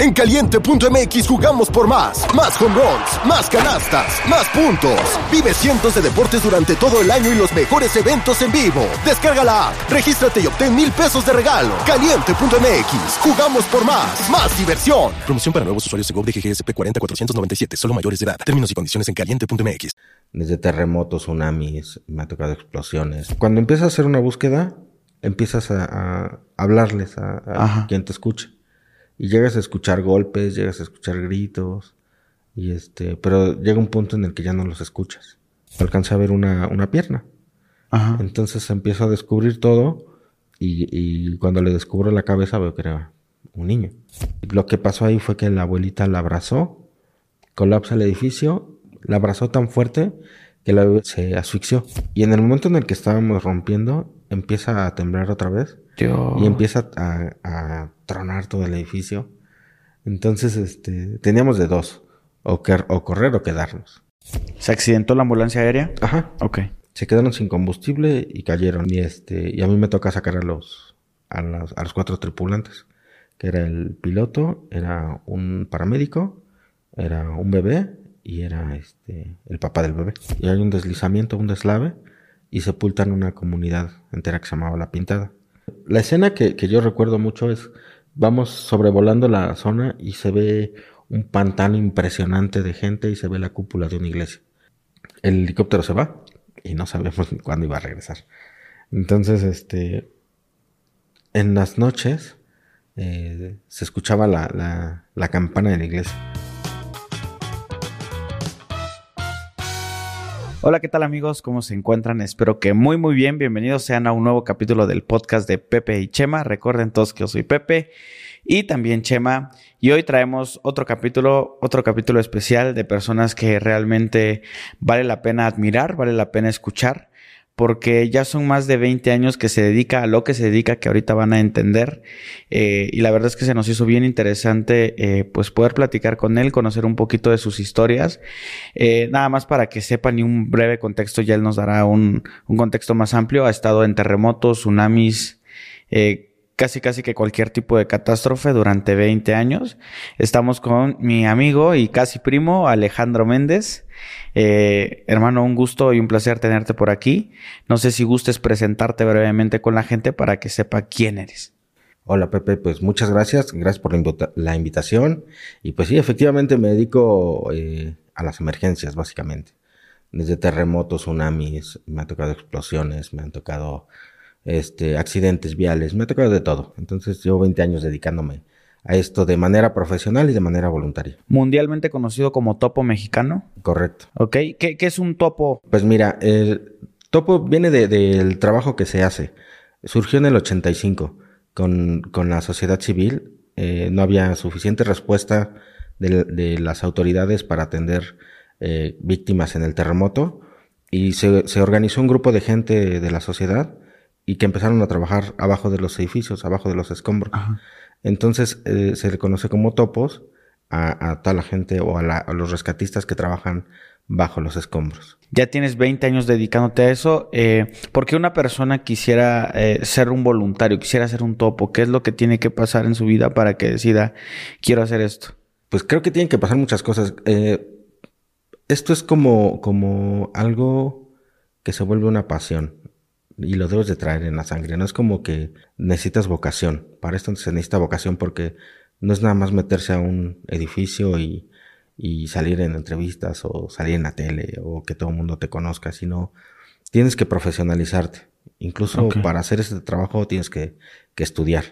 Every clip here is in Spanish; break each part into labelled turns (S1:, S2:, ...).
S1: En caliente.mx jugamos por más. Más home runs, más canastas, más puntos. Vive cientos de deportes durante todo el año y los mejores eventos en vivo. Descarga la app, regístrate y obtén mil pesos de regalo. Caliente.mx, jugamos por más. Más diversión. Promoción para nuevos usuarios de GOV de GGSP 40497, solo mayores de edad. Términos y condiciones en caliente.mx.
S2: Desde terremotos, tsunamis, me ha tocado explosiones. Cuando empiezas a hacer una búsqueda, empiezas a, hablarles a, quien te escuche y llegas a escuchar golpes, llegas a escuchar gritos, y este, pero llega un punto en el que ya no los escuchas. Alcanza a ver una, una pierna. Ajá. Entonces empiezo a descubrir todo y, y, cuando le descubro la cabeza veo que era un niño. Lo que pasó ahí fue que la abuelita la abrazó, colapsa el edificio, la abrazó tan fuerte que la bebé se asfixió. Y en el momento en el que estábamos rompiendo, empieza a temblar otra vez. Y empieza a, tronar todo el edificio. Entonces, este, teníamos de dos. O, que, o correr o quedarnos.
S3: ¿Se accidentó la ambulancia aérea?
S2: Ajá.
S3: Ok.
S2: Se quedaron sin combustible y cayeron. Y este, y a mí me toca sacar a los, a los, a los cuatro tripulantes. Que era el piloto, era un paramédico, era un bebé y era este el papá del bebé. Y hay un deslizamiento, un deslave y sepultan una comunidad entera que se llamaba La Pintada. La escena que, yo recuerdo mucho es, vamos sobrevolando la zona y se ve un pantano impresionante de gente y se ve la cúpula de una iglesia. El helicóptero se va y no sabemos cuándo iba a regresar. Entonces, este, en las noches eh, se escuchaba la, la campana de la iglesia.
S3: Hola, ¿qué tal amigos? ¿Cómo se encuentran? Espero que muy muy bien. Bienvenidos sean a un nuevo capítulo del podcast de Pepe y Chema. Recuerden todos que yo soy Pepe y también Chema. Y hoy traemos otro capítulo, otro capítulo especial de personas que realmente vale la pena admirar, vale la pena escuchar porque ya son más de 20 años que se dedica a lo que se dedica, que ahorita van a entender. Eh, y la verdad es que se nos hizo bien interesante eh, pues poder platicar con él, conocer un poquito de sus historias. Eh, nada más para que sepan y un breve contexto, ya él nos dará un, un contexto más amplio. Ha estado en terremotos, tsunamis, casi casi que cualquier tipo de catástrofe durante 20 años. Estamos con mi amigo y casi primo Alejandro Méndez. Eh, hermano, un gusto y un placer tenerte por aquí. No sé si gustes presentarte brevemente con la gente para que sepa quién eres.
S2: Hola Pepe, pues muchas gracias, gracias por la, invitación. Y pues sí, efectivamente me dedico eh, a las emergencias, básicamente. Desde terremotos, tsunamis, me han tocado explosiones, me han tocado este, accidentes viales, me ha tocado de todo. Entonces llevo 20 años dedicándome a esto de manera profesional y de manera voluntaria.
S3: Mundialmente conocido como topo mexicano.
S2: Correcto.
S3: Ok, ¿qué, es un topo?
S2: Pues mira, el topo viene del trabajo que se hace. Surgió en el 85 con, con la sociedad civil. Eh, no había suficiente respuesta de, las autoridades para atender eh, víctimas en el terremoto y se, se organizó un grupo de gente de la sociedad y que empezaron a trabajar abajo de los edificios, abajo de los escombros. Entonces eh, se le conoce como topos a, a toda la gente o a, los rescatistas que trabajan bajo los escombros.
S3: Ya tienes 20 años dedicándote a eso. Eh, ¿Por qué una persona quisiera eh, ser un voluntario, quisiera ser un topo? ¿Qué es lo que tiene que pasar en su vida para que decida, quiero hacer esto?
S2: Pues creo que tienen que pasar muchas cosas. esto es como, como algo que se vuelve una pasión y lo debes de traer en la sangre. No es como que necesitas vocación. Para esto se necesita vocación porque no es nada más meterse a un edificio y, y salir en entrevistas o salir en la tele o que todo el mundo te conozca, sino tienes que profesionalizarte. Incluso para hacer este trabajo tienes que, que estudiar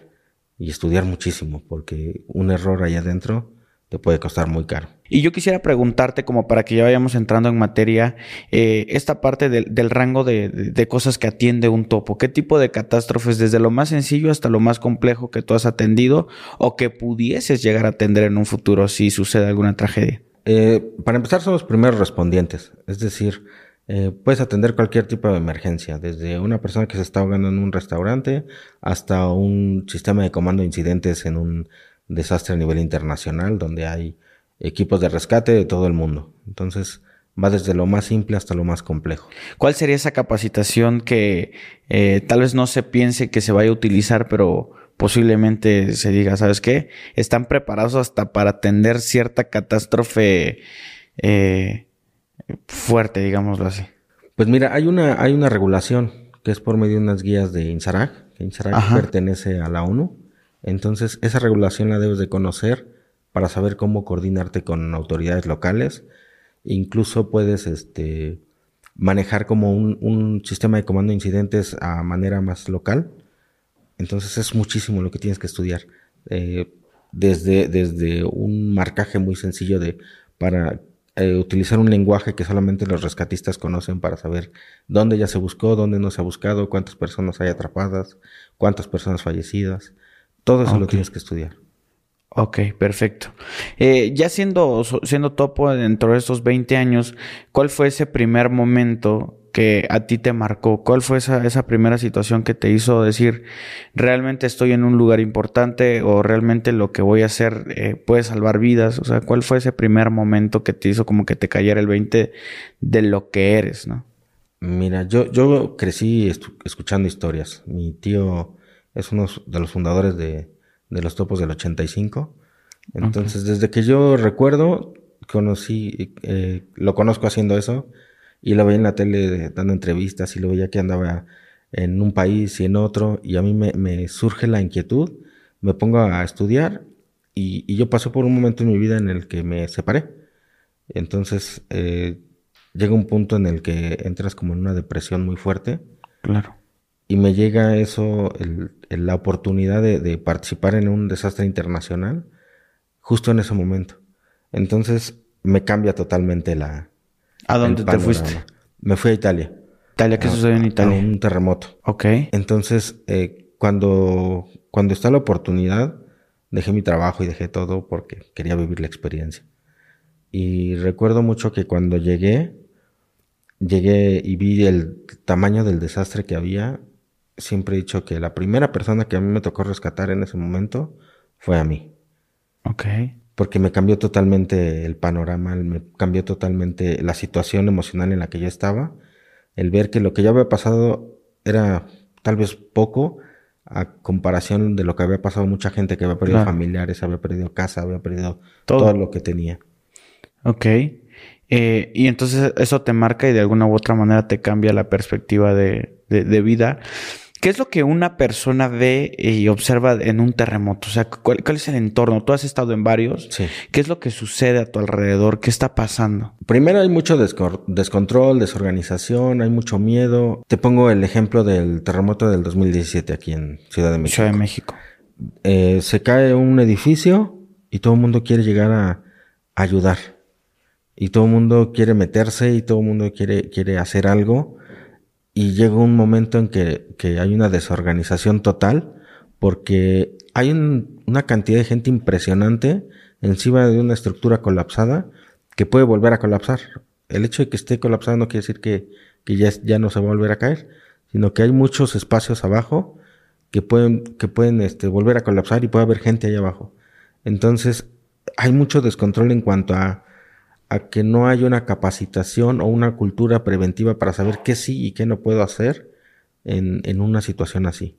S2: y estudiar muchísimo porque un error ahí adentro te puede costar muy caro.
S3: Y yo quisiera preguntarte, como para que ya vayamos entrando en materia, eh, esta parte del, rango de, cosas que atiende un topo. ¿Qué tipo de catástrofes, desde lo más sencillo hasta lo más complejo que tú has atendido o que pudieses llegar a atender en un futuro si sucede alguna tragedia?
S2: Eh, para empezar, son los primeros respondientes. Es decir, eh, puedes atender cualquier tipo de emergencia, desde una persona que se está ahogando en un restaurante hasta un sistema de comando de incidentes en un desastre a nivel internacional donde hay equipos de rescate de todo el mundo. Entonces, va desde lo más simple hasta lo más complejo.
S3: ¿Cuál sería esa capacitación que eh, tal vez no se piense que se vaya a utilizar, pero posiblemente se diga, ¿sabes qué? Están preparados hasta para atender cierta catástrofe eh, fuerte, digámoslo así.
S2: Pues mira, hay una, hay una regulación que es por medio de unas guías de INSARAG, que INSARAG pertenece a la ONU. Entonces, esa regulación la debes de conocer para saber cómo coordinarte con autoridades locales. Incluso puedes este, manejar como un, sistema de comando de incidentes a manera más local. Entonces es muchísimo lo que tienes que estudiar. Eh, desde, desde un marcaje muy sencillo de para eh, utilizar un lenguaje que solamente los rescatistas conocen para saber dónde ya se buscó, dónde no se ha buscado, cuántas personas hay atrapadas, cuántas personas fallecidas. Todo eso lo tienes que estudiar.
S3: Ok, perfecto. Eh, ya siendo, siendo topo dentro de estos 20 años, ¿cuál fue ese primer momento que a ti te marcó? ¿Cuál fue esa, esa primera situación que te hizo decir, realmente estoy en un lugar importante o realmente lo que voy a hacer eh, puede salvar vidas? O sea, ¿cuál fue ese primer momento que te hizo como que te cayera el 20 de lo que eres, no?
S2: Mira, yo, yo crecí escuchando historias. Mi tío es uno de los fundadores de, de los topos del 85. Entonces, desde que yo recuerdo, conocí, eh, lo conozco haciendo eso y lo veía en la tele dando entrevistas y lo veía que andaba en un país y en otro y a mí me, surge la inquietud, me pongo a estudiar y, yo paso por un momento en mi vida en el que me separé. Entonces eh, llega un punto en el que entras como en una depresión muy fuerte.
S3: Claro.
S2: Y me llega eso, la oportunidad de, participar en un desastre internacional justo en ese momento. Entonces me cambia totalmente la,
S3: ¿A dónde te fuiste?
S2: Me fui a Italia.
S3: ¿Italia? ¿Qué sucedió en Italia?
S2: un terremoto.
S3: Ok.
S2: Entonces, eh, cuando, cuando está la oportunidad, dejé mi trabajo y dejé todo porque quería vivir la experiencia. Y recuerdo mucho que cuando llegué, llegué y vi el tamaño del desastre que había. Siempre he dicho que la primera persona que a mí me tocó rescatar en ese momento fue a mí.
S3: Ok
S2: porque me cambió totalmente el panorama, me cambió totalmente la situación emocional en la que yo estaba, el ver que lo que ya había pasado era tal vez poco a comparación de lo que había pasado mucha gente que había perdido familiares, había perdido casa, había perdido todo, lo que tenía.
S3: Ok. Eh, y entonces eso te marca y de alguna u otra manera te cambia la perspectiva de, de vida. ¿Qué es lo que una persona ve y observa en un terremoto? O sea, ¿cuál, es el entorno? Tú has estado en varios.
S2: Sí.
S3: ¿Qué es lo que sucede a tu alrededor? ¿Qué está pasando?
S2: Primero hay mucho descontrol, desorganización, hay mucho miedo. Te pongo el ejemplo del terremoto del 2017 aquí en Ciudad de México.
S3: Ciudad de México.
S2: Eh, se cae un edificio y todo el mundo quiere llegar a, ayudar. Y todo el mundo quiere meterse y todo el mundo quiere, quiere hacer algo y llega un momento en que, hay una desorganización total porque hay una cantidad de gente impresionante encima de una estructura colapsada que puede volver a colapsar. El hecho de que esté colapsada no quiere decir que, ya, ya, no se va a volver a caer, sino que hay muchos espacios abajo que pueden, que pueden este, volver a colapsar y puede haber gente ahí abajo. Entonces, hay mucho descontrol en cuanto a a que no hay una capacitación o una cultura preventiva para saber qué sí y qué no puedo hacer en, en una situación así.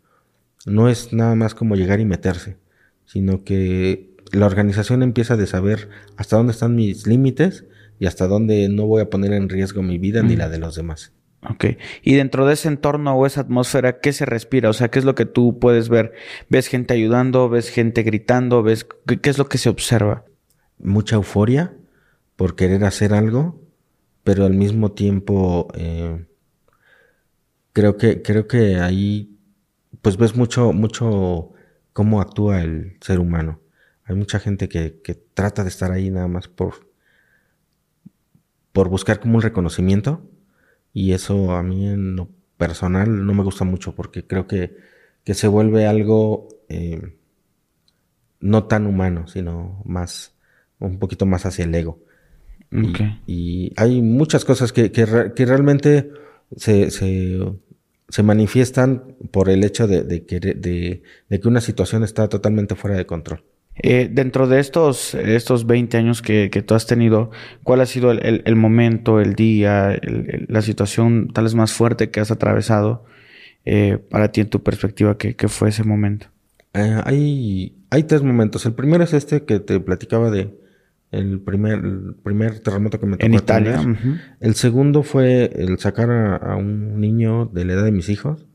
S2: No es nada más como llegar y meterse, sino que la organización empieza de saber hasta dónde están mis límites y hasta dónde no voy a poner en riesgo mi vida ni la de los demás.
S3: Ok. Y dentro de ese entorno o esa atmósfera, ¿qué se respira? O sea, ¿qué es lo que tú puedes ver? ¿Ves gente ayudando? ¿Ves gente gritando? ¿Ves qué, qué es lo que se observa?
S2: Mucha euforia, por querer hacer algo, pero al mismo tiempo eh, creo que creo que ahí pues ves mucho mucho cómo actúa el ser humano. Hay mucha gente que, trata de estar ahí nada más por por buscar como un reconocimiento y eso a mí en lo personal no me gusta mucho porque creo que, que se vuelve algo eh, no tan humano, sino más un poquito más hacia el ego. Y, hay muchas cosas que, que, realmente se, se, manifiestan por el hecho de, que, de, que una situación está totalmente fuera de control.
S3: Eh, dentro de estos, estos 20 años que, tú has tenido, ¿cuál ha sido el, momento, el día, la situación tal vez más fuerte que has atravesado eh, para ti en tu perspectiva? ¿Qué, fue ese momento?
S2: Eh, hay, hay tres momentos. El primero es este que te platicaba de el primer, primer terremoto que me tocó.
S3: En Italia.
S2: El segundo fue el sacar a, un niño de la edad de mis hijos.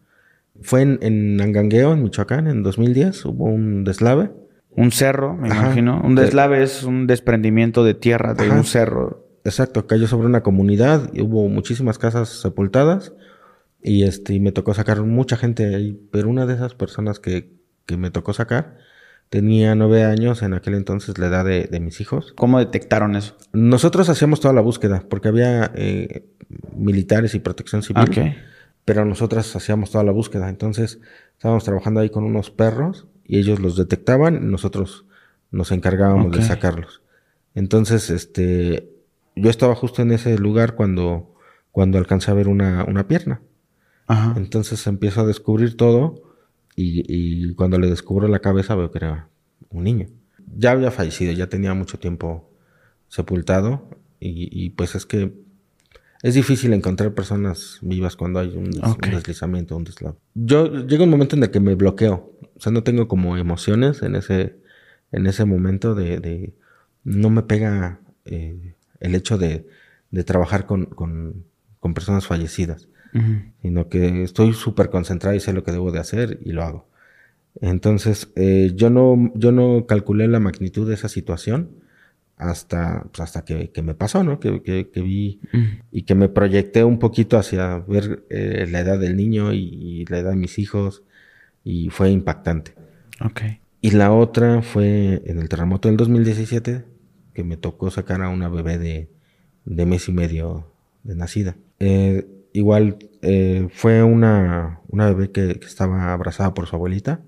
S2: Fue en, en Angangueo, en Michoacán, en 2010. Hubo un deslave.
S3: Un cerro, me imagino. Un deslave es un desprendimiento de tierra de un cerro.
S2: Exacto, cayó sobre una comunidad y hubo muchísimas casas sepultadas. Y este, y me tocó sacar mucha gente ahí. Pero una de esas personas que, que me tocó sacar Tenía nueve años en aquel entonces la edad de, mis hijos.
S3: ¿Cómo detectaron eso?
S2: Nosotros hacíamos toda la búsqueda porque había eh, militares y protección civil. Pero nosotros hacíamos toda la búsqueda. Entonces estábamos trabajando ahí con unos perros y ellos los detectaban y nosotros nos encargábamos de sacarlos. Entonces, este, yo estaba justo en ese lugar cuando, cuando alcancé a ver una, una pierna. Ajá. Entonces empiezo a descubrir todo y, cuando le descubro la cabeza veo que era un niño. Ya había fallecido, ya tenía mucho tiempo sepultado y, pues es que es difícil encontrar personas vivas cuando hay un, deslizamiento, un deslave. Yo llega un momento en el que me bloqueo, o sea, no tengo como emociones en ese, en ese momento de, no me pega eh, el hecho de, trabajar con, con personas fallecidas sino que estoy súper concentrado y sé lo que debo de hacer y lo hago. Entonces, eh, yo, no, yo no calculé la magnitud de esa situación hasta, pues, hasta que, me pasó, ¿no? Que, vi y que me proyecté un poquito hacia ver eh, la edad del niño y, la edad de mis hijos y fue impactante.
S3: Ok.
S2: Y la otra fue en el terremoto del 2017, que me tocó sacar a una bebé de, de mes y medio de nacida. Eh, igual eh, fue una, una bebé que, estaba abrazada por su abuelita.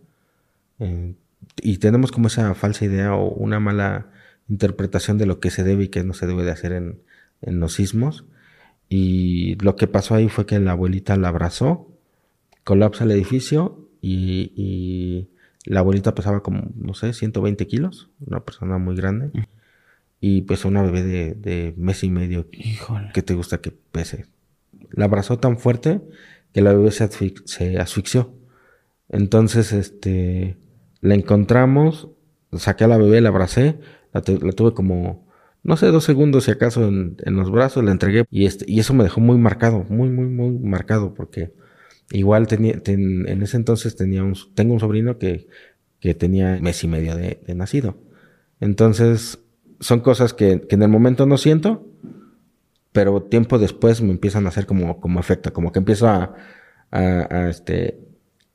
S2: Eh, y tenemos como esa falsa idea o una mala interpretación de lo que se debe y que no se debe de hacer en, los sismos. Y lo que pasó ahí fue que la abuelita la abrazó, colapsa el edificio y, la abuelita pesaba como, no sé, 120 kilos, una persona muy grande. Y pues una bebé de, de mes y medio,
S3: Híjole.
S2: que te gusta que pese? La abrazó tan fuerte que la bebé se, asfixió. Entonces, este, la encontramos, saqué a la bebé, la abracé, la, tuve como, no sé, dos segundos si acaso en, los brazos, la entregué y, este, y eso me dejó muy marcado, muy, muy, muy marcado porque igual tenía, en ese entonces tenía un, tengo un sobrino que, que tenía mes y medio de, nacido. Entonces, son cosas que en el momento no siento, pero tiempo después me empiezan a hacer como, como efecto, como que empiezo a, a, este,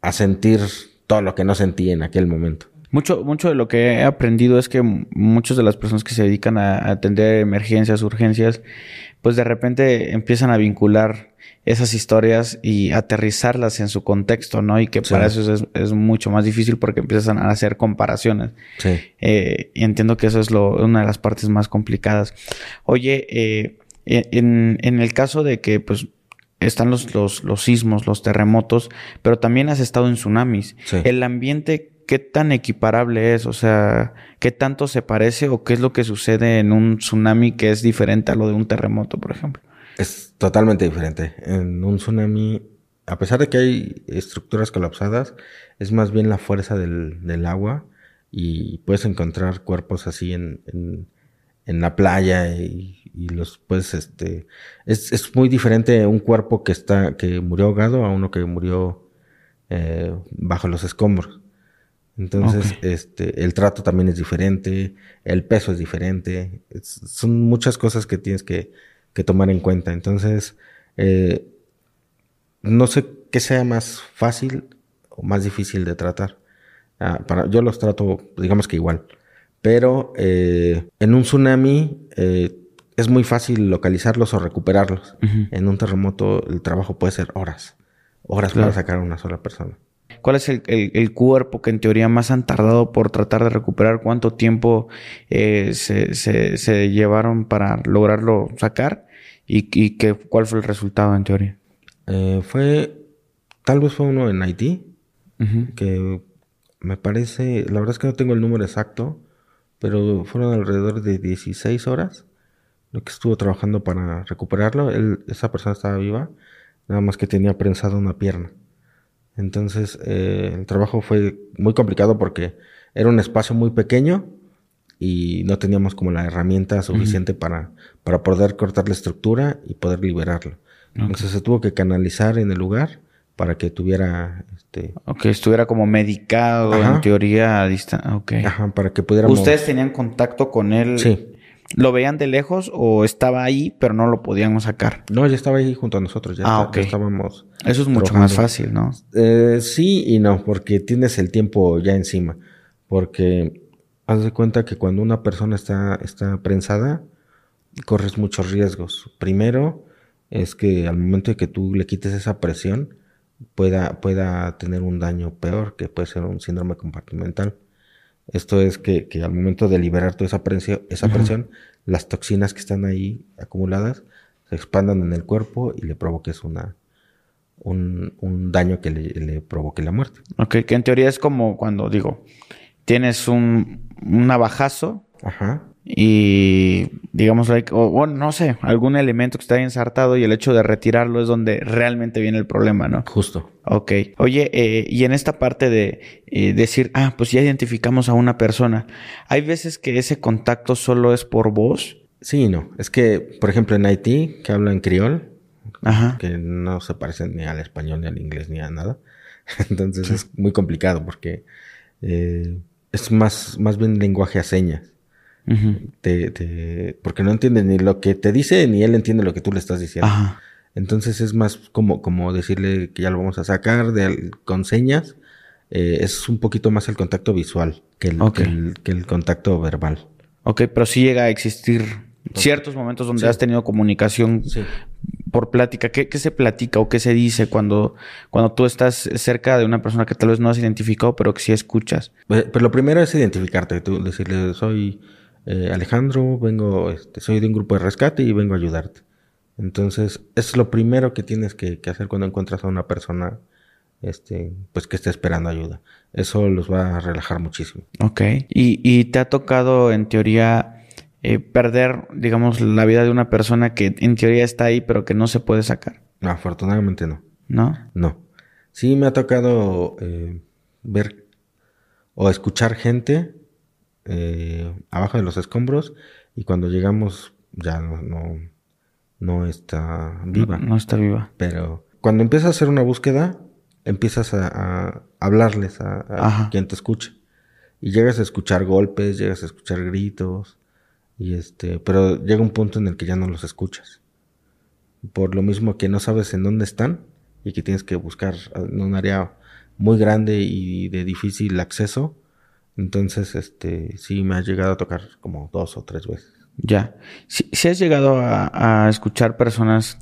S2: a sentir todo lo que no sentí en aquel momento.
S3: Mucho, mucho de lo que he aprendido es que muchas de las personas que se dedican a atender emergencias, urgencias, pues de repente empiezan a vincular esas historias y aterrizarlas en su contexto, ¿no? Y que para eso es, mucho más difícil porque empiezan a hacer comparaciones.
S2: Sí.
S3: Eh, y entiendo que eso es lo, una de las partes más complicadas. Oye, eh, en, en el caso de que, pues, están los, los, los, sismos, los terremotos, pero también has estado en tsunamis. El ambiente, ¿qué tan equiparable es? O sea, ¿qué tanto se parece o qué es lo que sucede en un tsunami que es diferente a lo de un terremoto, por ejemplo?
S2: Es totalmente diferente. En un tsunami, a pesar de que hay estructuras colapsadas, es más bien la fuerza del, del agua y puedes encontrar cuerpos así en, en, en la playa y y los pues este es, es, muy diferente un cuerpo que está que murió ahogado a uno que murió eh, bajo los escombros. Entonces este el trato también es diferente el peso es diferente son muchas cosas que tienes que, que tomar en cuenta. Entonces eh, no sé qué sea más fácil o más difícil de tratar. Ah, para yo los trato digamos que igual pero eh, en un tsunami eh, es muy fácil localizarlos o recuperarlos. En un terremoto el trabajo puede ser horas. Horas para sacar a una sola persona.
S3: ¿Cuál es el, cuerpo que en teoría más han tardado por tratar de recuperar? ¿Cuánto tiempo eh, se, llevaron para lograrlo sacar? ¿Y, y qué, cuál fue el resultado en teoría?
S2: Eh, fue, tal vez fue uno en Haití, que me parece, la verdad es que no tengo el número exacto, pero fueron alrededor de 16 horas lo que estuvo trabajando para recuperarlo. Él, esa persona estaba viva, nada más que tenía prensada una pierna. Entonces eh, el trabajo fue muy complicado porque era un espacio muy pequeño y no teníamos como la herramienta suficiente para, para poder cortar la estructura y poder liberarlo. Entonces se tuvo que canalizar en el lugar para que tuviera este
S3: Ok, estuviera como medicado en teoría a distancia. Ok.
S2: Ajá, para que pudiéramos
S3: ¿Ustedes tenían contacto con él?
S2: Sí.
S3: ¿Lo veían de lejos o estaba ahí pero no lo podíamos sacar?
S2: No, ya estaba ahí junto a nosotros, ya,
S3: ah,
S2: estábamos.
S3: Eso es mucho más fácil, ¿no?
S2: Eh, sí y no, porque tienes el tiempo ya encima. Porque haz de cuenta que cuando una persona está, está prensada, corres muchos riesgos. Primero, es que al momento de que tú le quites esa presión, pueda, pueda tener un daño peor, que puede ser un síndrome compartimental. Esto es que, que al momento de liberar toda esa presión, esa presión las toxinas que están ahí acumuladas se expandan en el cuerpo y le provoques una, un, un daño que le, le, provoque la muerte.
S3: Ok, que en teoría es como cuando digo, tienes un, un navajazo
S2: Ajá
S3: y digamos, o, bueno, no sé, algún elemento que está ensartado y el hecho de retirarlo es donde realmente viene el problema, ¿no?
S2: Justo.
S3: Ok. Oye, eh, y en esta parte de eh, decir, ah, pues ya identificamos a una persona, ¿hay veces que ese contacto solo es por voz?
S2: Sí no. Es que, por ejemplo, en Haití, que hablan criol, que no se parecen ni al español, ni al inglés, ni a nada. Entonces es muy complicado porque eh, es más, más bien lenguaje a señas porque no entiende ni lo que te dice, ni él entiende lo que tú le estás diciendo. Entonces es más como, como decirle que ya lo vamos a sacar de, con señas. Eh, es un poquito más el contacto visual que el, que el, contacto verbal.
S3: Ok, pero sí llega a existir ciertos momentos donde has tenido comunicación por plática. ¿Qué, se platica o qué se dice cuando, cuando tú estás cerca de una persona que tal vez no has identificado, pero que sí escuchas?
S2: Pues, pero lo primero es identificarte, tú decirle, soy eh, Alejandro, vengo, este, soy de un grupo de rescate y vengo a ayudarte. Entonces, es lo primero que tienes que, hacer cuando encuentras a una persona, este, pues que esté esperando ayuda. Eso los va a relajar muchísimo.
S3: Ok. ¿Y, te ha tocado, en teoría, eh, perder, digamos, la vida de una persona que en teoría está ahí, pero que no se puede sacar?
S2: No, afortunadamente no.
S3: ¿No?
S2: No. Sí me ha tocado eh, ver o escuchar gente eh, abajo de los escombros y cuando llegamos ya no, no, está viva.
S3: No, está viva.
S2: Pero cuando empiezas a hacer una búsqueda, empiezas a, hablarles a, quien te escuche. Y llegas a escuchar golpes, llegas a escuchar gritos, y este, pero llega un punto en el que ya no los escuchas. Por lo mismo que no sabes en dónde están y que tienes que buscar en un área muy grande y de difícil acceso entonces, este, sí me ha llegado a tocar como dos o tres veces.
S3: Ya. Si, has llegado a, escuchar personas,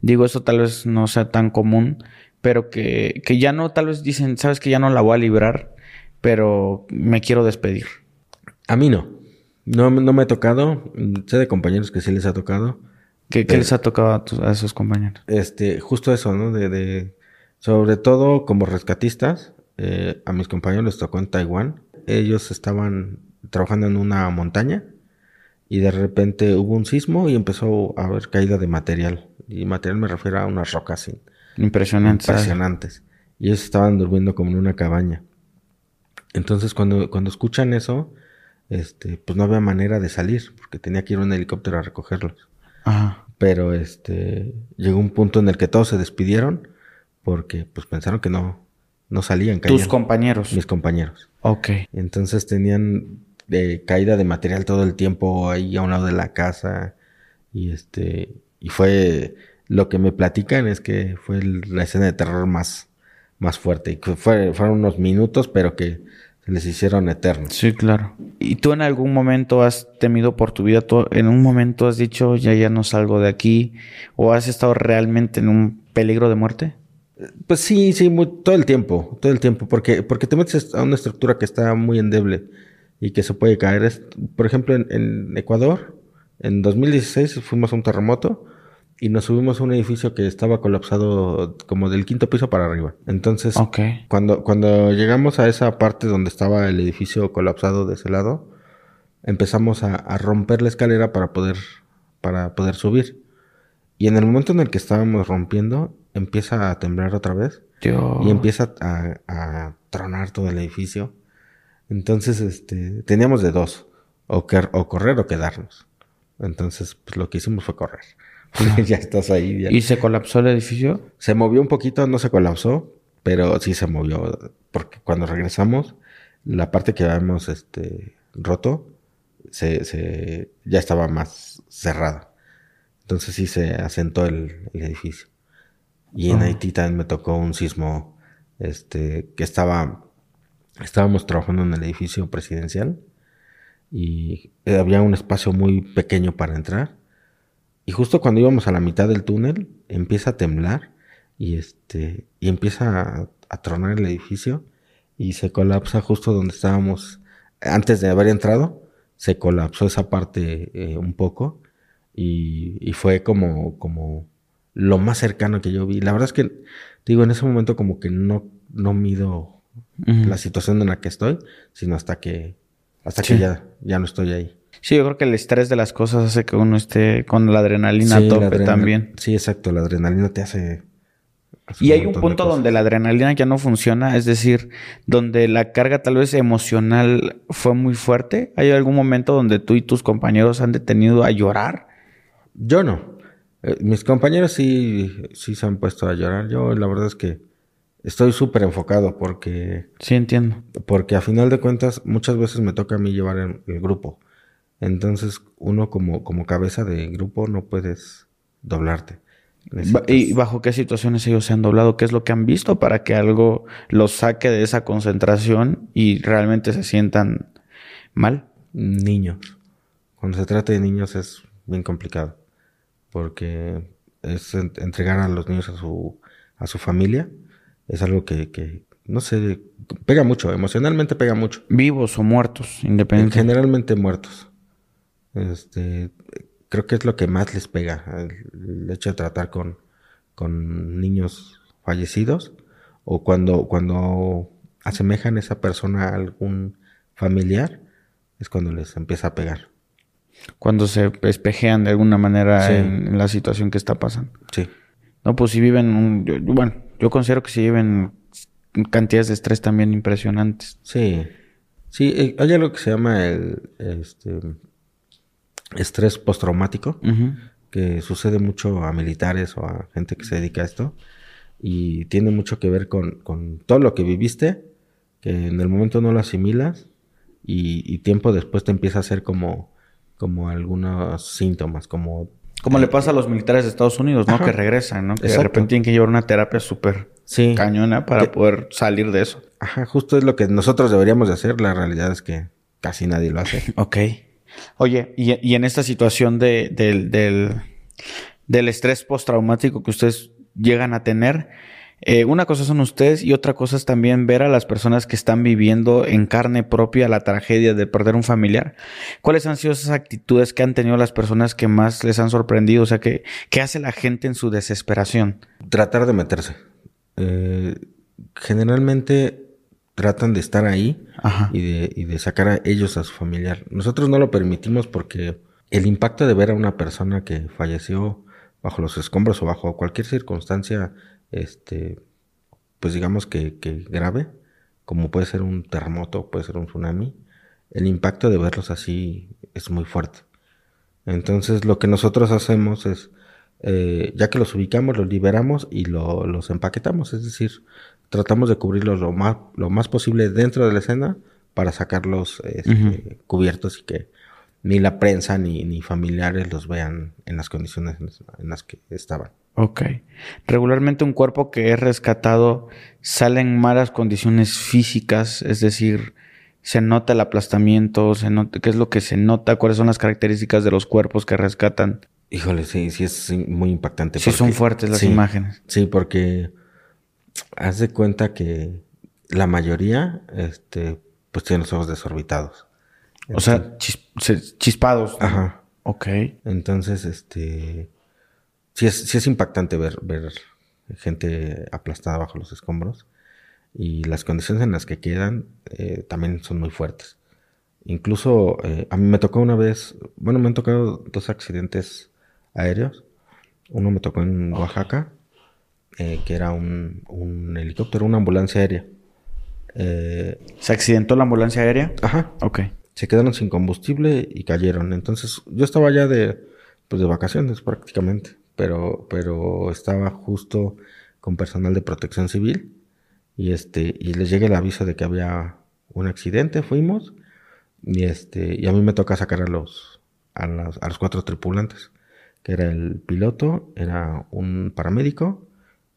S3: digo, eso tal vez no sea tan común, pero que, que ya no, tal vez dicen, sabes que ya no la voy a librar, pero me quiero despedir.
S2: A mí no. No, no me ha tocado. Sé de compañeros que sí les ha tocado.
S3: ¿Qué, les ha tocado a, esos compañeros?
S2: Este, justo eso, ¿no? De, de sobre todo como rescatistas, eh, a mis compañeros les tocó en Taiwán ellos estaban trabajando en una montaña y de repente hubo un sismo y empezó a haber caída de material. Y material me refiero a unas rocas
S3: impresionantes.
S2: impresionantes. Y ellos estaban durmiendo como en una cabaña. Entonces cuando, cuando escuchan eso, este, pues no había manera de salir, porque tenía que ir un helicóptero a recogerlos. Pero este, llegó un punto en el que todos se despidieron porque pues pensaron que no, no salían.
S3: Tus compañeros.
S2: Mis compañeros.
S3: Ok.
S2: Entonces tenían de caída de material todo el tiempo ahí a un lado de la casa. Y este, y fue, lo que me platican es que fue la escena de terror más, más fuerte. Y fue, fueron unos minutos, pero que se les hicieron eternos.
S3: Sí, claro. ¿Y tú en algún momento has temido por tu vida? ¿Tú en un momento has dicho, ya, ya no salgo de aquí? ¿O has estado realmente en un peligro de muerte?
S2: Pues sí, sí, todo el tiempo, todo el tiempo, porque, porque te metes a una estructura que está muy endeble y que se puede caer. por ejemplo, en, Ecuador, en 2016 fuimos a un terremoto y nos subimos a un edificio que estaba colapsado como del quinto piso para arriba. Entonces, cuando, cuando llegamos a esa parte donde estaba el edificio colapsado de ese lado, empezamos a, romper la escalera para poder, para poder subir. Y en el momento en el que estábamos rompiendo, empieza a temblar otra vez. Y empieza a, tronar todo el edificio. Entonces, este, teníamos de dos. O, o correr o quedarnos. Entonces, pues lo que hicimos fue correr. ya estás ahí.
S3: ¿Y se colapsó el edificio?
S2: Se movió un poquito, no se colapsó, pero sí se movió. Porque cuando regresamos, la parte que habíamos este, roto se, se, ya estaba más cerrada. Entonces sí se asentó el, edificio. Y en Haití también me tocó un sismo este, que estaba, estábamos trabajando en el edificio presidencial y había un espacio muy pequeño para entrar. Y justo cuando íbamos a la mitad del túnel, empieza a temblar y, este, y empieza a, tronar el edificio y se colapsa justo donde estábamos antes de haber entrado. Se colapsó esa parte eh, un poco y, fue como, como lo más cercano que yo vi. La verdad es que, digo, en ese momento como que no, no mido la situación en la que estoy, sino hasta que hasta que ya, ya no estoy ahí.
S3: Sí, yo creo que el estrés de las cosas hace que uno esté con la adrenalina a tope también.
S2: Sí, exacto. La adrenalina te hace...
S3: y hay un punto donde la adrenalina ya no funciona, es decir, donde la carga tal vez emocional fue muy fuerte. ¿Hay algún momento donde tú y tus compañeros han detenido a llorar?
S2: Yo no. Eh, mis compañeros sí, sí se han puesto a llorar. Yo la verdad es que estoy súper enfocado porque...
S3: Sí, entiendo.
S2: Porque a final de cuentas muchas veces me toca a mí llevar el, grupo. Entonces uno como, como cabeza de grupo no puedes doblarte.
S3: ¿Y bajo qué situaciones ellos se han doblado? ¿Qué es lo que han visto para que algo los saque de esa concentración y realmente se sientan mal?
S2: Niños. Cuando se trata de niños es bien complicado. Porque es entregar a los niños a su, a su familia es algo que, no sé, pega mucho, emocionalmente pega mucho.
S3: Vivos o muertos, independientemente.
S2: Generalmente muertos. Este, creo que es lo que más les pega, el, hecho de tratar con, con niños fallecidos o cuando, cuando asemejan a esa persona a algún familiar, es cuando les empieza a pegar.
S3: Cuando se espejean de alguna manera en, la situación que está pasando.
S2: Sí.
S3: No, pues si viven un... Bueno, yo considero que se lleven cantidades de estrés también impresionantes.
S2: Sí. Sí, eh, hay algo que se llama el este, estrés postraumático, que sucede mucho a militares o a gente que se dedica a esto, y tiene mucho que ver con, todo lo que viviste, que en el momento no lo asimilas, y, tiempo después te empieza a hacer como, como algunos síntomas, como
S3: como le pasa a los militares de Estados Unidos, ¿no? Que regresan, ¿no? Que de repente tienen que llevar una terapia súper cañona para poder salir de eso.
S2: Ajá, justo es lo que nosotros deberíamos de hacer. La realidad es que casi nadie lo hace.
S3: ok. Oye, y, en esta situación de, del, del estrés postraumático que ustedes llegan a tener, eh, una cosa son ustedes y otra cosa es también ver a las personas que están viviendo en carne propia la tragedia de perder un familiar. ¿Cuáles han sido esas actitudes que han tenido las personas que más les han sorprendido? O sea, ¿qué, qué hace la gente en su desesperación?
S2: Tratar de meterse. Eh, generalmente tratan de estar ahí y de, y de sacar a ellos a su familiar. Nosotros no lo permitimos porque el impacto de ver a una persona que falleció bajo los escombros o bajo cualquier circunstancia este, pues digamos que, grave, como puede ser un terremoto, puede ser un tsunami, el impacto de verlos así es muy fuerte. Entonces lo que nosotros hacemos es, eh, ya que los ubicamos, los liberamos y los empaquetamos, es decir, tratamos de cubrirlos lo más, lo más posible dentro de la escena para sacarlos este, cubiertos y que ni la prensa ni, ni familiares los vean en las condiciones en las que estaban.
S3: Ok. Regularmente un cuerpo que es rescatado sale en malas condiciones físicas, es decir, se nota el aplastamiento, se nota, ¿qué es lo que se nota? ¿Cuáles son las características de los cuerpos que rescatan?
S2: Híjole, sí, sí es muy impactante.
S3: Sí, son fuertes las imágenes.
S2: Sí, porque haz de cuenta que la mayoría, este, pues tienen los ojos desorbitados.
S3: O sea, chispados.
S2: Ajá.
S3: Ok.
S2: Entonces, este sí es, sí es impactante ver, ver gente aplastada bajo los escombros y las condiciones en las que quedan eh, también son muy fuertes. Incluso eh, a mí me tocó una vez, bueno, me han tocado dos accidentes aéreos. Uno me tocó en Oaxaca, eh, que era un, un, helicóptero, una ambulancia aérea.
S3: ¿Se accidentó la ambulancia aérea?
S2: Ajá.
S3: Ok.
S2: Se quedaron sin combustible y cayeron. Entonces, yo estaba ya de, pues de vacaciones prácticamente, pero, pero estaba justo con personal de protección civil y este, y les llega el aviso de que había un accidente, fuimos y este, y a mí me toca sacar a los, a, a los cuatro tripulantes, que era el piloto, era un paramédico,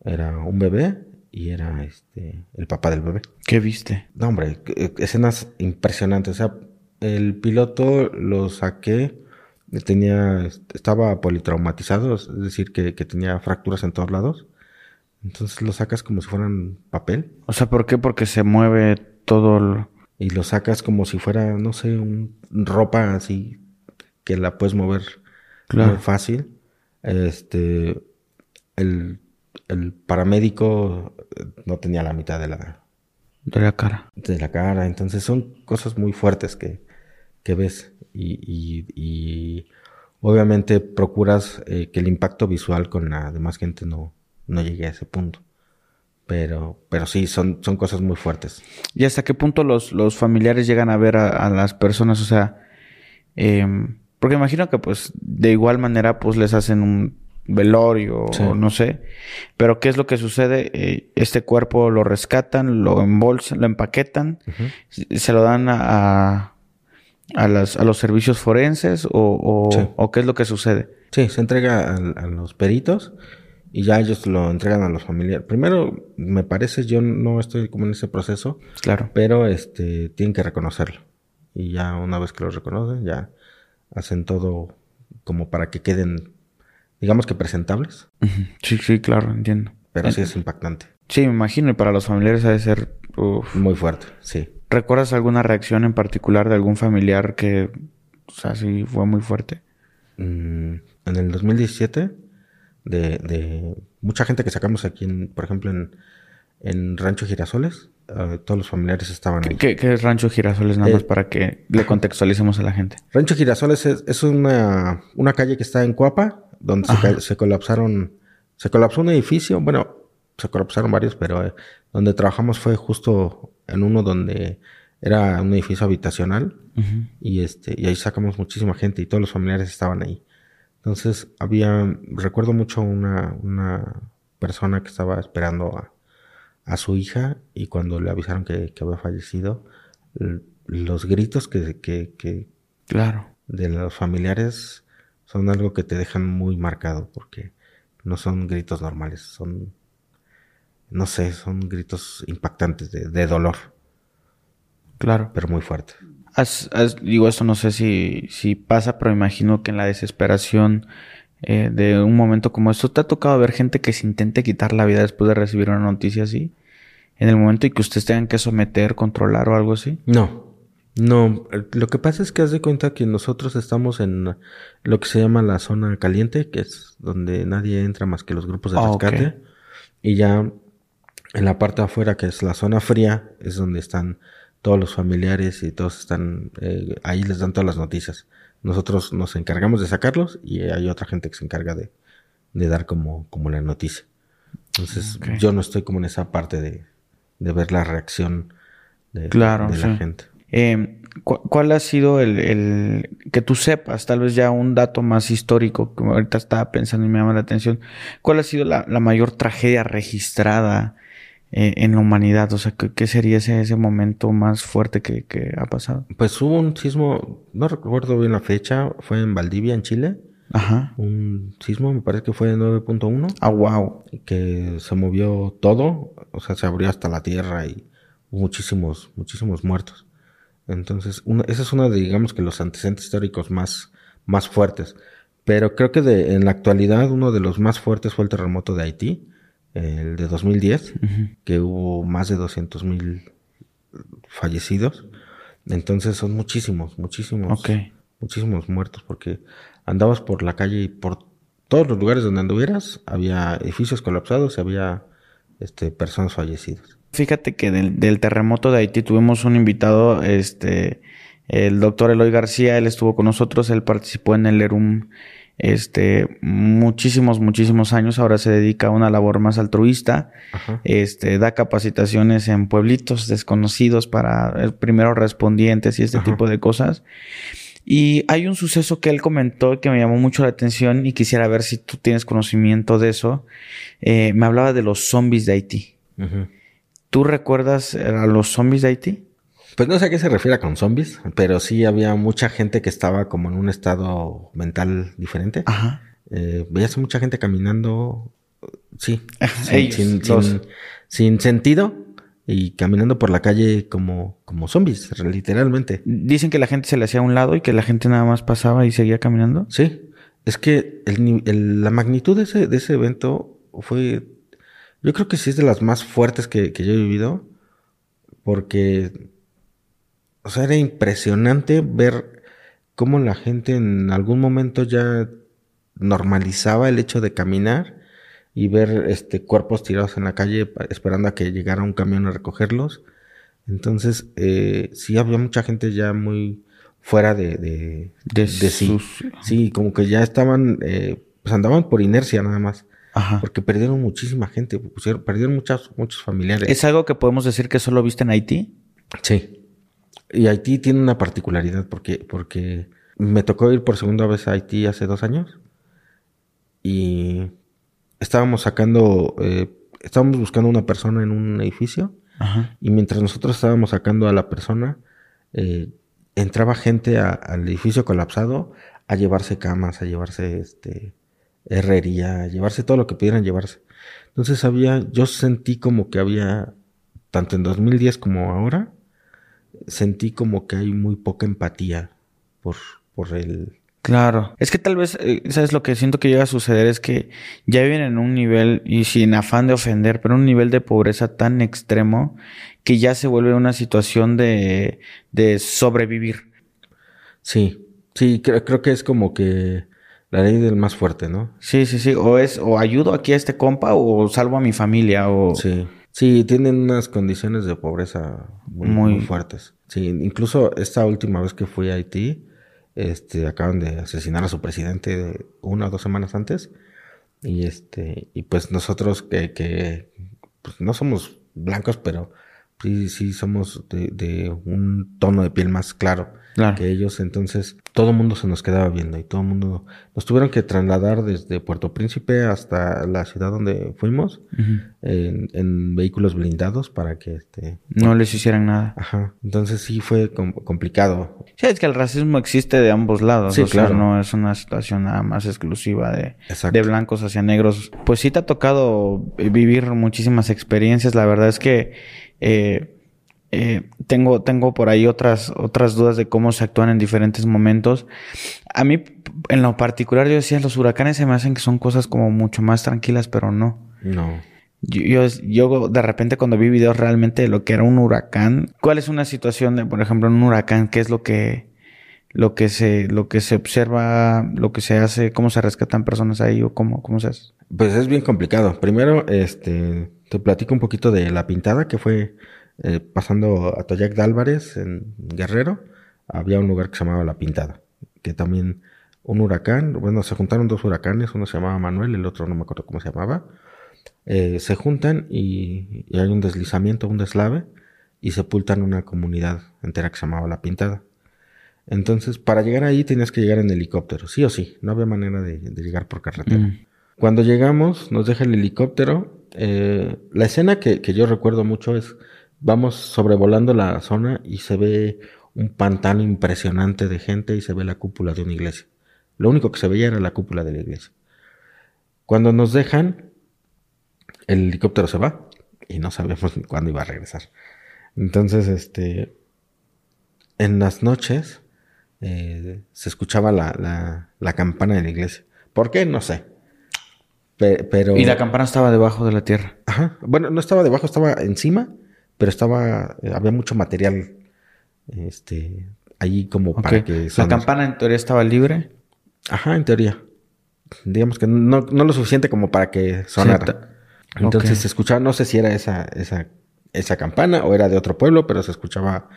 S2: era un bebé y era este el papá del bebé.
S3: ¿Qué viste?
S2: No, hombre, escenas impresionantes. O sea, el piloto lo saqué, tenía, estaba politraumatizado, es decir, que, que tenía fracturas en todos lados. Entonces lo sacas como si fueran papel.
S3: O sea, ¿por qué? Porque se mueve todo el
S2: y lo sacas como si fuera, no sé, un, ropa así que la puedes mover muy fácil. Este, el, paramédico eh, no tenía la mitad de la...
S3: De la cara.
S2: De la cara. Entonces son cosas muy fuertes que, que ves. Y, y, y obviamente procuras eh, que el impacto visual con la demás gente no, no llegue a ese punto. Pero, pero sí, son, son cosas muy fuertes.
S3: ¿Y hasta qué punto los, los familiares llegan a ver a, las personas? O sea, em, porque imagino que pues de igual manera pues les hacen un velorio o no sé. Pero ¿qué es lo que sucede? Eh, este cuerpo lo rescatan, lo embolsan, lo empaquetan, se lo dan a, a, las, a los servicios forenses o, o, qué es lo que sucede?
S2: Sí, se entrega a los peritos y ya ellos lo entregan a los familiares. Primero, me parece, yo no estoy como en ese proceso.
S3: Claro.
S2: Pero este, tienen que reconocerlo. Y ya una vez que lo reconocen, ya hacen todo como para que queden, digamos que presentables.
S3: Sí, sí, claro, entiendo.
S2: Pero sí es impactante.
S3: Sí, me imagino, y para los familiares ha de ser
S2: muy fuerte, sí.
S3: ¿Recuerdas alguna reacción en particular de algún familiar que, o sea, sí fue muy fuerte?
S2: Mm, en el 2017 de, de mucha gente que sacamos aquí, en, por ejemplo, en, en Rancho Girasoles. Eh, todos los familiares estaban ahí.
S3: ¿Qué, es Rancho Girasoles? Nada más eh, para que le contextualicemos a la gente.
S2: Rancho Girasoles es, es una, una, calle que está en Cuapa, donde se, se, colapsaron, se colapsó un edificio, bueno, se colapsaron varios, pero eh, donde trabajamos fue justo en uno donde era un edificio habitacional y este y ahí sacamos muchísima gente y todos los familiares estaban ahí. Entonces había, recuerdo mucho una, una persona que estaba esperando a, a, su hija y cuando le avisaron que, que había fallecido, los gritos que, que, que,
S3: claro.
S2: de los familiares son algo que te dejan muy marcado porque no son gritos normales, son, no sé, son gritos impactantes de, de dolor.
S3: Claro.
S2: Pero muy fuertes
S3: digo, esto no sé si, si pasa, pero imagino que en la desesperación eh, de un momento como esto, ¿te ha tocado ver gente que se intente quitar la vida después de recibir una noticia así? En el momento en que ustedes tengan que someter, controlar o algo así?
S2: No. No, lo que pasa es que haz de cuenta que nosotros estamos en lo que se llama la zona caliente, que es donde nadie entra más que los grupos de ah, rescate. Y ya en la parte de afuera, que es la zona fría, es donde están todos los familiares y todos están, eh, ahí les dan todas las noticias. Nosotros nos encargamos de sacarlos y hay otra gente que se encarga de, de dar como, como la noticia. Entonces yo no estoy como en esa parte de, de ver la reacción de,
S3: claro,
S2: de la gente.
S3: Eh, ¿Cuál ha sido el, el, que tú sepas, tal vez ya un dato más histórico, que ahorita estaba pensando y me llama la atención, cuál ha sido la, la mayor tragedia registrada eh, en la humanidad? O sea, ¿qué, sería ese, ese momento más fuerte que, que, ha pasado?
S2: Pues hubo un sismo, no recuerdo bien la fecha, fue en Valdivia, en Chile.
S3: Ajá.
S2: Un sismo, me parece que fue de 9.1.
S3: Ah, wow.
S2: Que se movió todo, o sea, se abrió hasta la tierra y hubo muchísimos, muchísimos muertos. Entonces, una, ese es uno de, digamos que los antecedentes históricos más, más fuertes. Pero creo que de, en la actualidad uno de los más fuertes fue el terremoto de Haití, el de 2010, que hubo más de 200 mil fallecidos. Entonces son muchísimos, muchísimos, muchísimos muertos, porque andabas por la calle y por todos los lugares donde anduvieras, había edificios colapsados y había este, personas fallecidas.
S3: Fíjate que del, terremoto de Haití tuvimos un invitado, este, el doctor Eloy García, él estuvo con nosotros, él participó en el ERUM este, muchísimos, muchísimos años. Ahora se dedica a una labor más altruista. Este, da capacitaciones en pueblitos desconocidos para primeros respondientes y este tipo de cosas. Y hay un suceso que él comentó que me llamó mucho la atención y quisiera ver si tú tienes conocimiento de eso. Eh, me hablaba de los zombies de Haití. ¿Tú recuerdas a los zombies de Haití?
S2: Pues no sé a qué se refiere con zombies, pero sí había mucha gente que estaba como en un estado mental diferente. Ajá. Eh, veías mucha gente caminando, sí, sin, sin, sentido y caminando por la calle como, como zombies, literalmente.
S3: Dicen que la gente se le hacía a un lado y que la gente nada más pasaba y seguía caminando.
S2: Sí, es que la magnitud de ese, de ese evento fue, yo creo que sí es de las más fuertes que, que yo he vivido, porque o sea, era impresionante ver cómo la gente en algún momento ya normalizaba el hecho de caminar y ver este cuerpos tirados en la calle esperando a que llegara un camión a recogerlos. Entonces, eh, sí había mucha gente ya muy fuera de, de, de, sí. Sí, como que ya estaban, eh, pues andaban por inercia nada más. Ajá. Porque perdieron muchísima gente, perdieron muchas, muchos familiares.
S3: ¿Es algo que podemos decir que solo viste en Haití?
S2: Sí. Y Haití tiene una particularidad porque, porque me tocó ir por segunda vez a Haití hace dos años y estábamos sacando, eh, estábamos buscando una persona en un edificio y mientras nosotros estábamos sacando a la persona, eh, entraba gente al edificio colapsado a llevarse camas, a llevarse este herrería, a llevarse todo lo que pudieran llevarse. Entonces había, yo sentí como que había, tanto en 2010 como ahora, sentí como que hay muy poca empatía por, por el...
S3: Claro, es que tal vez, eh, ¿sabes? Lo que siento que llega a suceder es que ya viven en un nivel, y sin afán de ofender, pero un nivel de pobreza tan extremo que ya se vuelve una situación de, de sobrevivir.
S2: Sí, sí, creo, creo que es como que la ley del más fuerte, ¿no?
S3: Sí, sí, sí, o es, o ayudo aquí a este compa o salvo a mi familia, o...
S2: Sí. Sí, tienen unas condiciones de pobreza muy, fuertes. Sí, incluso esta última vez que fui a Haití, este, acaban de asesinar a su presidente una o dos semanas antes. Y este, y pues nosotros que, que pues no somos blancos, pero sí, sí somos de, de un tono de piel más claro que ellos. Entonces, todo el mundo se nos quedaba viendo y todo el mundo nos tuvieron que trasladar desde Puerto Príncipe hasta la ciudad donde fuimos en, vehículos blindados para que este
S3: no les hicieran nada.
S2: Ajá. Entonces sí fue complicado.
S3: Sí, es que el racismo existe de ambos lados. Sí, claro. no es una situación nada más exclusiva de, de blancos hacia negros. Pues sí te ha tocado vivir muchísimas experiencias. La verdad es que eh, eh, tengo, tengo por ahí otras, otras dudas de cómo se actúan en diferentes momentos. A mí, en lo particular, yo decía, los huracanes se me hacen que son cosas como mucho más tranquilas, pero no.
S2: No.
S3: Yo, yo, de repente cuando vi videos realmente de lo que era un huracán, ¿cuál es una situación de, por ejemplo, un huracán? ¿Qué es lo que, lo que se, lo que se observa, lo que se hace, cómo se rescatan personas ahí o cómo, cómo se hace?
S2: Pues es bien complicado. Primero, este, te platico un poquito de la pintada que fue eh, pasando a Toyac de Álvarez, en Guerrero, había un lugar que se llamaba La Pintada, que también un huracán, bueno, se juntaron dos huracanes, uno se llamaba Manuel, el otro no me acuerdo cómo se llamaba, eh, se juntan y, hay un deslizamiento, un deslave, y sepultan una comunidad entera que se llamaba La Pintada. Entonces, para llegar ahí tenías que llegar en helicóptero, sí o sí, no había manera de, llegar por carretera. Mm. Cuando llegamos, nos deja el helicóptero. Eh, la escena que, yo recuerdo mucho es Vamos sobrevolando la zona y se ve un pantano impresionante de gente y se ve la cúpula de una iglesia. Lo único que se veía era la cúpula de la iglesia. Cuando nos dejan, el helicóptero se va y no sabemos cuándo iba a regresar. Entonces, este, en las noches eh, se escuchaba la, la, campana de la iglesia. ¿Por qué? No sé. Pero...
S3: Y la campana estaba debajo de la tierra.
S2: Ajá. Bueno, no estaba debajo, estaba encima pero estaba, eh, había mucho material, este, ahí como para que...
S3: ¿La campana en teoría estaba libre?
S2: Ajá, en teoría. Digamos que no, no lo suficiente como para que sonara. Entonces se escuchaba, no sé si era esa, esa, esa campana o era de otro pueblo, pero se escuchaba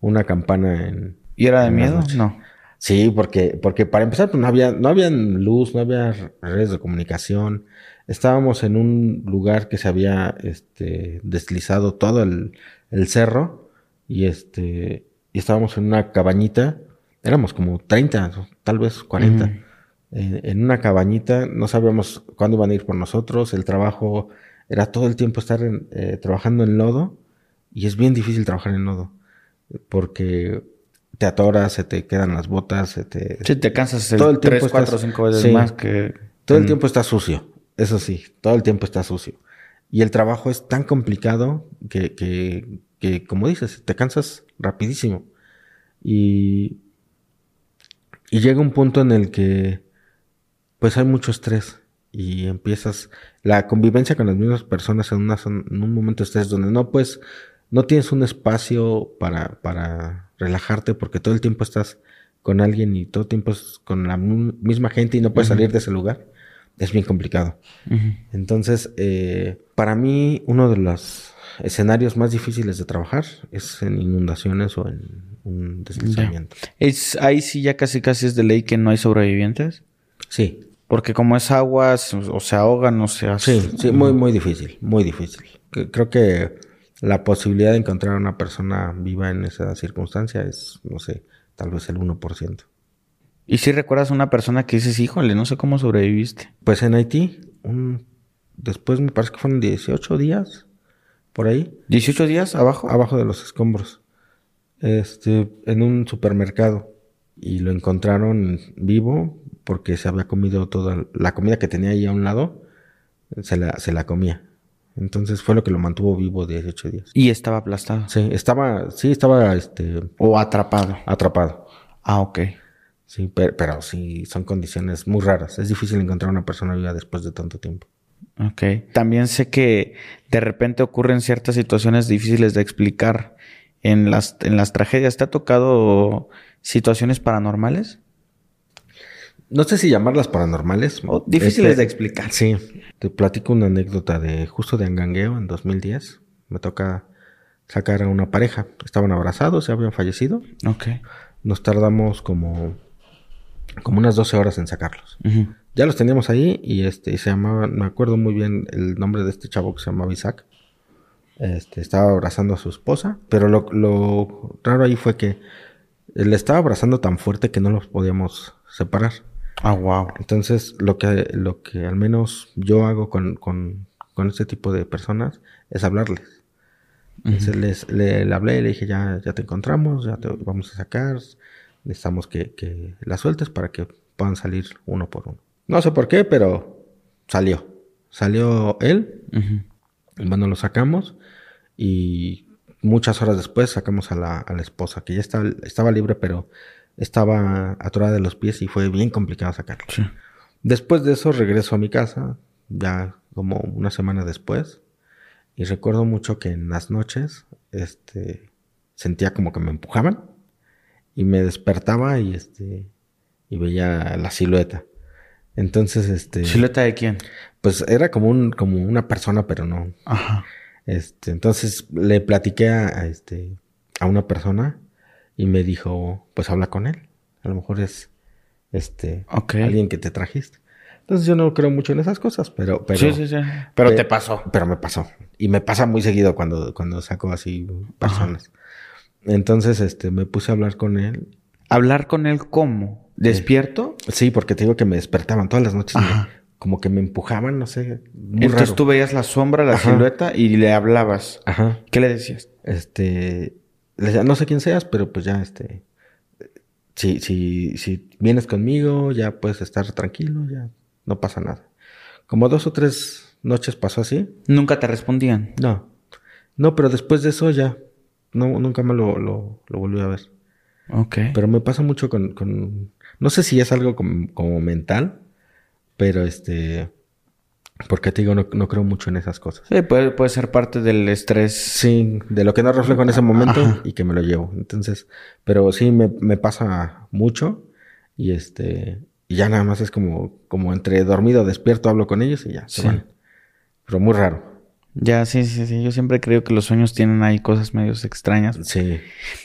S2: una campana en,
S3: ¿Y era de miedo? No.
S2: Sí, porque, porque para empezar, pues no había, no había luz, no había redes de comunicación. Estábamos en un lugar que se había este, deslizado todo el, el cerro y este y estábamos en una cabañita, éramos como 30, tal vez 40, en, una cabañita, no sabíamos cuándo iban a ir por nosotros, el trabajo era todo el tiempo estar eh, trabajando en lodo y es bien difícil trabajar en lodo porque te atoras, se te quedan las botas, se te...
S3: Sí, te cansas todo el tiempo 3, 4, 5 veces más que...
S2: Todo el tiempo está sucio, eso sí, todo el tiempo está sucio. Y el trabajo es tan complicado que, que, que como dices, te cansas rapidísimo. Y, y llega un punto en el que pues hay mucho estrés y empiezas la convivencia con las mismas personas en, una, en un momento de estrés donde no pues no tienes un espacio para, para relajarte porque todo el tiempo estás con alguien y todo el tiempo es con la misma gente y no puedes salir de ese lugar, es bien complicado. Entonces, eh, para mí, uno de los escenarios más difíciles de trabajar es en inundaciones o en un deslizamiento.
S3: Es, ahí sí ya casi casi es de ley que no hay sobrevivientes.
S2: Sí.
S3: Porque como es agua, o se ahogan o se
S2: Sí, sí, muy, muy difícil, muy difícil. Creo que la posibilidad de encontrar a una persona viva en esa circunstancia es, no sé, tal vez el 1%.
S3: ¿Y si recuerdas a una persona que dices, híjole, no sé cómo sobreviviste?
S2: Pues en Haití, un, después me parece que fueron 18 días por ahí.
S3: ¿18 días abajo?
S2: Abajo de los escombros. Este, en un supermercado. Y lo encontraron vivo porque se había comido toda la comida que tenía ahí a un lado. Se la, se la comía. Entonces fue lo que lo mantuvo vivo 18 días.
S3: ¿Y estaba aplastado?
S2: Sí, estaba, sí, estaba, este...
S3: O atrapado.
S2: Atrapado.
S3: Ah, ok.
S2: Sí, pero, pero sí, son condiciones muy raras. Es difícil encontrar una persona viva después de tanto tiempo.
S3: Ok. También sé que de repente ocurren ciertas situaciones difíciles de explicar en las, en las tragedias. ¿Te ha tocado situaciones paranormales?
S2: No sé si llamarlas paranormales.
S3: O difíciles este, de explicar.
S2: Sí. Te platico una anécdota de justo de Angangueo en 2010. Me toca sacar a una pareja. Estaban abrazados, se habían fallecido.
S3: Ok.
S2: Nos tardamos como, como unas 12 horas en sacarlos ya los teníamos ahí y este se llamaba, me acuerdo muy bien el nombre de este chavo que se llamaba Isaac. Este, estaba abrazando a su esposa, pero lo, raro ahí fue que le estaba abrazando tan fuerte que no los podíamos separar.
S3: Ah, wow.
S2: Entonces, lo que, lo que al menos yo hago con, con, con este tipo de personas es hablarles. Entonces le, hablé y le dije, ya, ya te encontramos, ya te vamos a sacar, necesitamos que, que la sueltes para que puedan salir uno por uno. No sé por qué, pero salió. Salió él. Bueno, lo sacamos. Y muchas horas después sacamos a la, esposa, que ya estaba, estaba libre, pero estaba atorada de los pies y fue bien complicado sacarla. Después de eso regreso a mi casa, ya como una semana después. Y recuerdo mucho que en las noches, este, sentía como que me empujaban. Y me despertaba y este, y veía la silueta. Entonces, este.
S3: ¿Silueta de quién?
S2: Pues era como un, como una persona, pero no.
S3: Ajá.
S2: Este, entonces le platiqué a, este, a una persona y me dijo, pues habla con él. A lo mejor es este alguien que te trajiste. Entonces yo no creo mucho en esas cosas, pero, pero
S3: sí, sí, sí. Pero te pasó.
S2: Pero me pasó. Y me pasa muy seguido cuando, cuando saco así personas. Entonces, este, me puse a hablar con él.
S3: ¿Hablar con él cómo? ¿Despierto?
S2: Sí, porque te digo que me despertaban todas las noches. como que me empujaban, no sé.
S3: Entonces tú veías la sombra, la silueta y le hablabas.
S2: Ajá.
S3: ¿Qué le decías?
S2: Este. Decía, no sé quién seas, pero pues ya, este. Si, si, si vienes conmigo, ya puedes estar tranquilo, ya no pasa nada. Como dos o tres noches pasó así.
S3: ¿Nunca te respondían?
S2: No. No, pero después de eso ya. No, nunca me lo, lo, lo volví a ver.
S3: Ok.
S2: Pero me pasa mucho con, no sé si es algo como, mental, pero este... Porque te digo, no, creo mucho en esas cosas.
S3: Sí, puede, puede, ser parte del estrés.
S2: Sí, de lo que no reflejo en ese momento y que me lo llevo. Entonces, pero sí me, pasa mucho y este, y ya nada más es como, como entre dormido, despierto, hablo con ellos y ya, se van. Pero muy raro.
S3: Ya, sí, sí, sí. Yo siempre creo que los sueños tienen ahí cosas medios extrañas.
S2: Sí.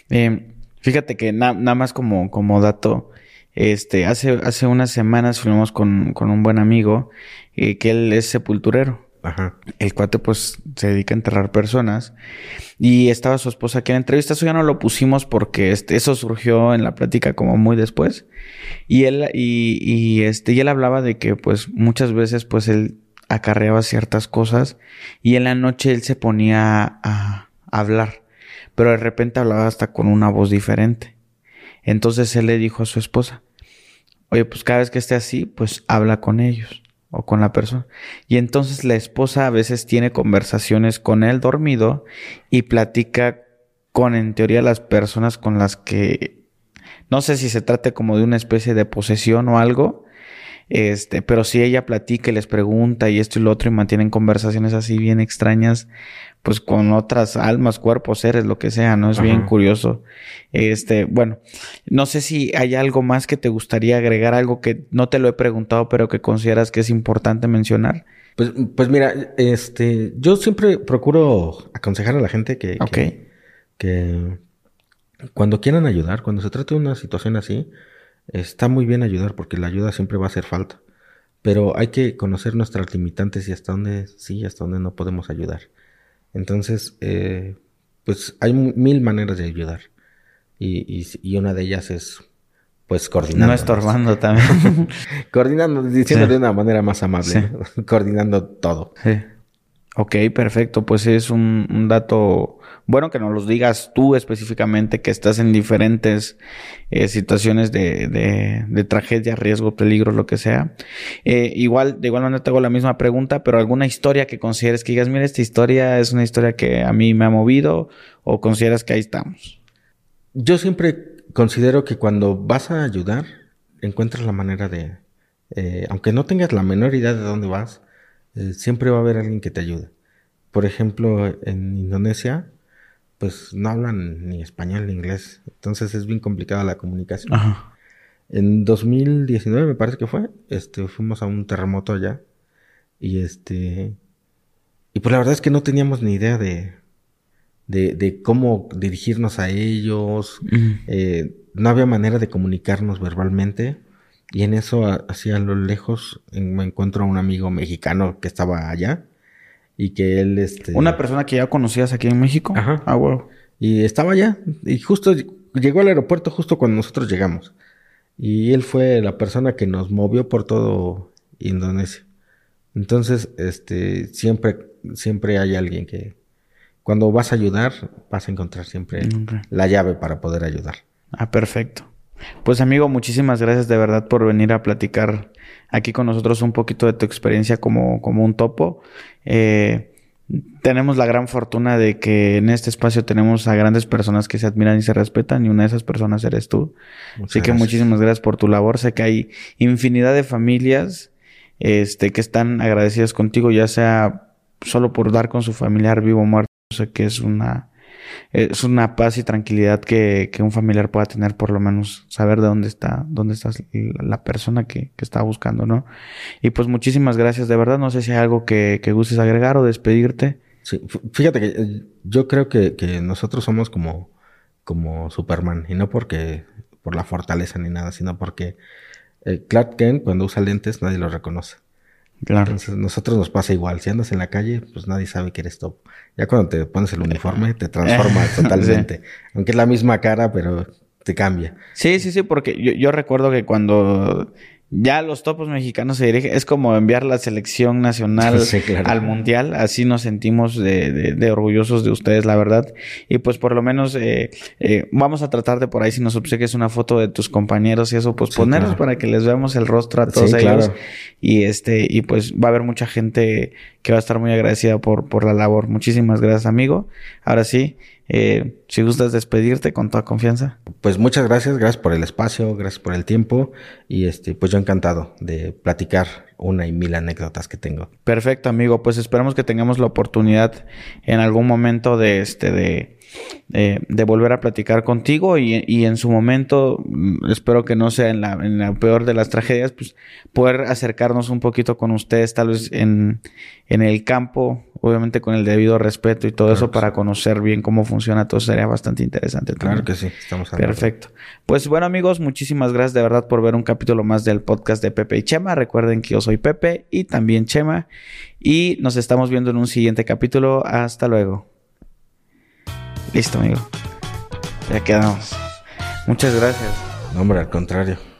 S3: Eh, Fíjate que nada más como, como dato, este, hace, hace unas semanas fuimos con, con un buen amigo eh, que él es sepulturero. Ajá. El cuate pues se dedica a enterrar personas y estaba su esposa aquí en la entrevista. Eso ya no lo pusimos porque este, eso surgió en la plática como muy después. Y él, y, y, este, y él hablaba de que pues muchas veces pues él acarreaba ciertas cosas y en la noche él se ponía a, hablar, pero de repente hablaba hasta con una voz diferente. Entonces él le dijo a su esposa, oye, pues cada vez que esté así, pues habla con ellos o con la persona. Y entonces la esposa a veces tiene conversaciones con él dormido y platica con, en teoría, las personas con las que, no sé si se trate como de una especie de posesión o algo, este, pero si ella platica y les pregunta y esto y lo otro y mantienen conversaciones así bien extrañas, pues con otras almas, cuerpos, seres, lo que sea, ¿no? Es bien curioso. Este, bueno, no sé si hay algo más que te gustaría agregar, algo que no te lo he preguntado, pero que consideras que es importante mencionar.
S2: Pues, pues mira, este, yo siempre procuro aconsejar a la gente que, que, que cuando quieran ayudar, cuando se trate de una situación así, Está muy bien ayudar porque la ayuda siempre va a hacer falta. Pero hay que conocer nuestras limitantes y hasta dónde sí y hasta dónde no podemos ayudar. Entonces, eh, pues hay mil maneras de ayudar. Y, y, una de ellas es, pues, coordinando.
S3: No estorbando también.
S2: coordinando, diciendo de una manera más amable. coordinando todo. Sí.
S3: Ok, perfecto. Pues es un, un dato bueno que nos los digas tú específicamente, que estás en diferentes eh, situaciones de, de, de, tragedia, riesgo, peligro, lo que sea. Eh, igual, de igual manera te hago la misma pregunta, pero alguna historia que consideres que digas, mira, esta historia es una historia que a mí me ha movido o consideras que ahí estamos.
S2: Yo siempre considero que cuando vas a ayudar, encuentras la manera de, eh, aunque no tengas la menor idea de dónde vas, siempre va a haber alguien que te ayude. Por ejemplo, en Indonesia, pues no hablan ni español ni inglés. Entonces es bien complicada la comunicación. En 2019 me parece que fue, este, fuimos a un terremoto allá. Y este, y pues la verdad es que no teníamos ni idea de, de, cómo dirigirnos a ellos. Eh, no había manera de comunicarnos verbalmente. Y en eso, así a lo lejos, me encuentro a un amigo mexicano que estaba allá y que él este
S3: una persona que ya conocías aquí en México
S2: ajá. Ah wow y estaba allá y justo llegó al aeropuerto justo cuando nosotros llegamos. Y él fue la persona que nos movió por todo Indonesia. Entonces este siempre siempre hay alguien que cuando vas a ayudar vas a encontrar siempre. la llave para poder ayudar.
S3: Ah perfecto pues amigo muchísimas gracias de verdad por venir a platicar aquí con nosotros un poquito de tu experiencia como, como un topo. Eh, tenemos la gran fortuna de que en este espacio tenemos a grandes personas que se admiran y se respetan y una de esas personas eres tú. Así que muchísimas gracias por tu labor. Sé que hay infinidad de familias este, que están agradecidas contigo, ya sea solo por dar con su familiar vivo o muerto. Sé que es una es una paz y tranquilidad que, que, un familiar pueda tener, por lo menos saber de dónde está, dónde está la persona que, que está buscando, ¿no? Y pues muchísimas gracias, de verdad. No sé si hay algo que, que gustes agregar o despedirte.
S2: Sí, fíjate que eh, yo creo que, que nosotros somos como, como Superman, y no porque por la fortaleza ni nada, sino porque eh, Clark Kent cuando usa lentes nadie lo reconoce. Claro. Entonces, nosotros nos pasa igual. Si andas en la calle, pues nadie sabe que eres top. Ya cuando te pones el uniforme, te transformas totalmente. Aunque es la misma cara, pero te cambia.
S3: Sí, sí, sí, porque yo, yo recuerdo que cuando ya los topos mexicanos se dirigen, es como enviar la selección nacional al mundial, así nos sentimos de, de, orgullosos de ustedes, la verdad. Y pues por lo menos eh, eh, vamos a tratar de por ahí, si nos obsequies una foto de tus compañeros y eso, pues ponerlos para que les veamos el rostro a todos ellos. Y este, y pues va a haber mucha gente que va a estar muy agradecida por, por la labor. Muchísimas gracias, amigo. Ahora sí, eh, si gustas despedirte con toda confianza.
S2: Pues muchas gracias, gracias por el espacio, gracias por el tiempo y este, pues yo encantado de platicar una y mil anécdotas que tengo.
S3: Perfecto, amigo. Pues esperamos que tengamos la oportunidad en algún momento de este de de volver a platicar contigo y, y, en su momento, mm, espero que no sea en la, en la peor de las tragedias, pues poder acercarnos un poquito con ustedes, tal vez en, en el campo obviamente con el debido respeto y todo eso para conocer bien cómo funciona todo sería bastante interesante.
S2: Claro que sí, estamos
S3: Perfecto. Pues bueno amigos, muchísimas gracias de verdad por ver un capítulo más del podcast de Pepe y Chema. Recuerden que yo soy Pepe y también Chema y nos estamos viendo en un siguiente capítulo. Hasta luego. Listo amigo. Ya quedamos. Muchas gracias.
S2: hombre, al contrario.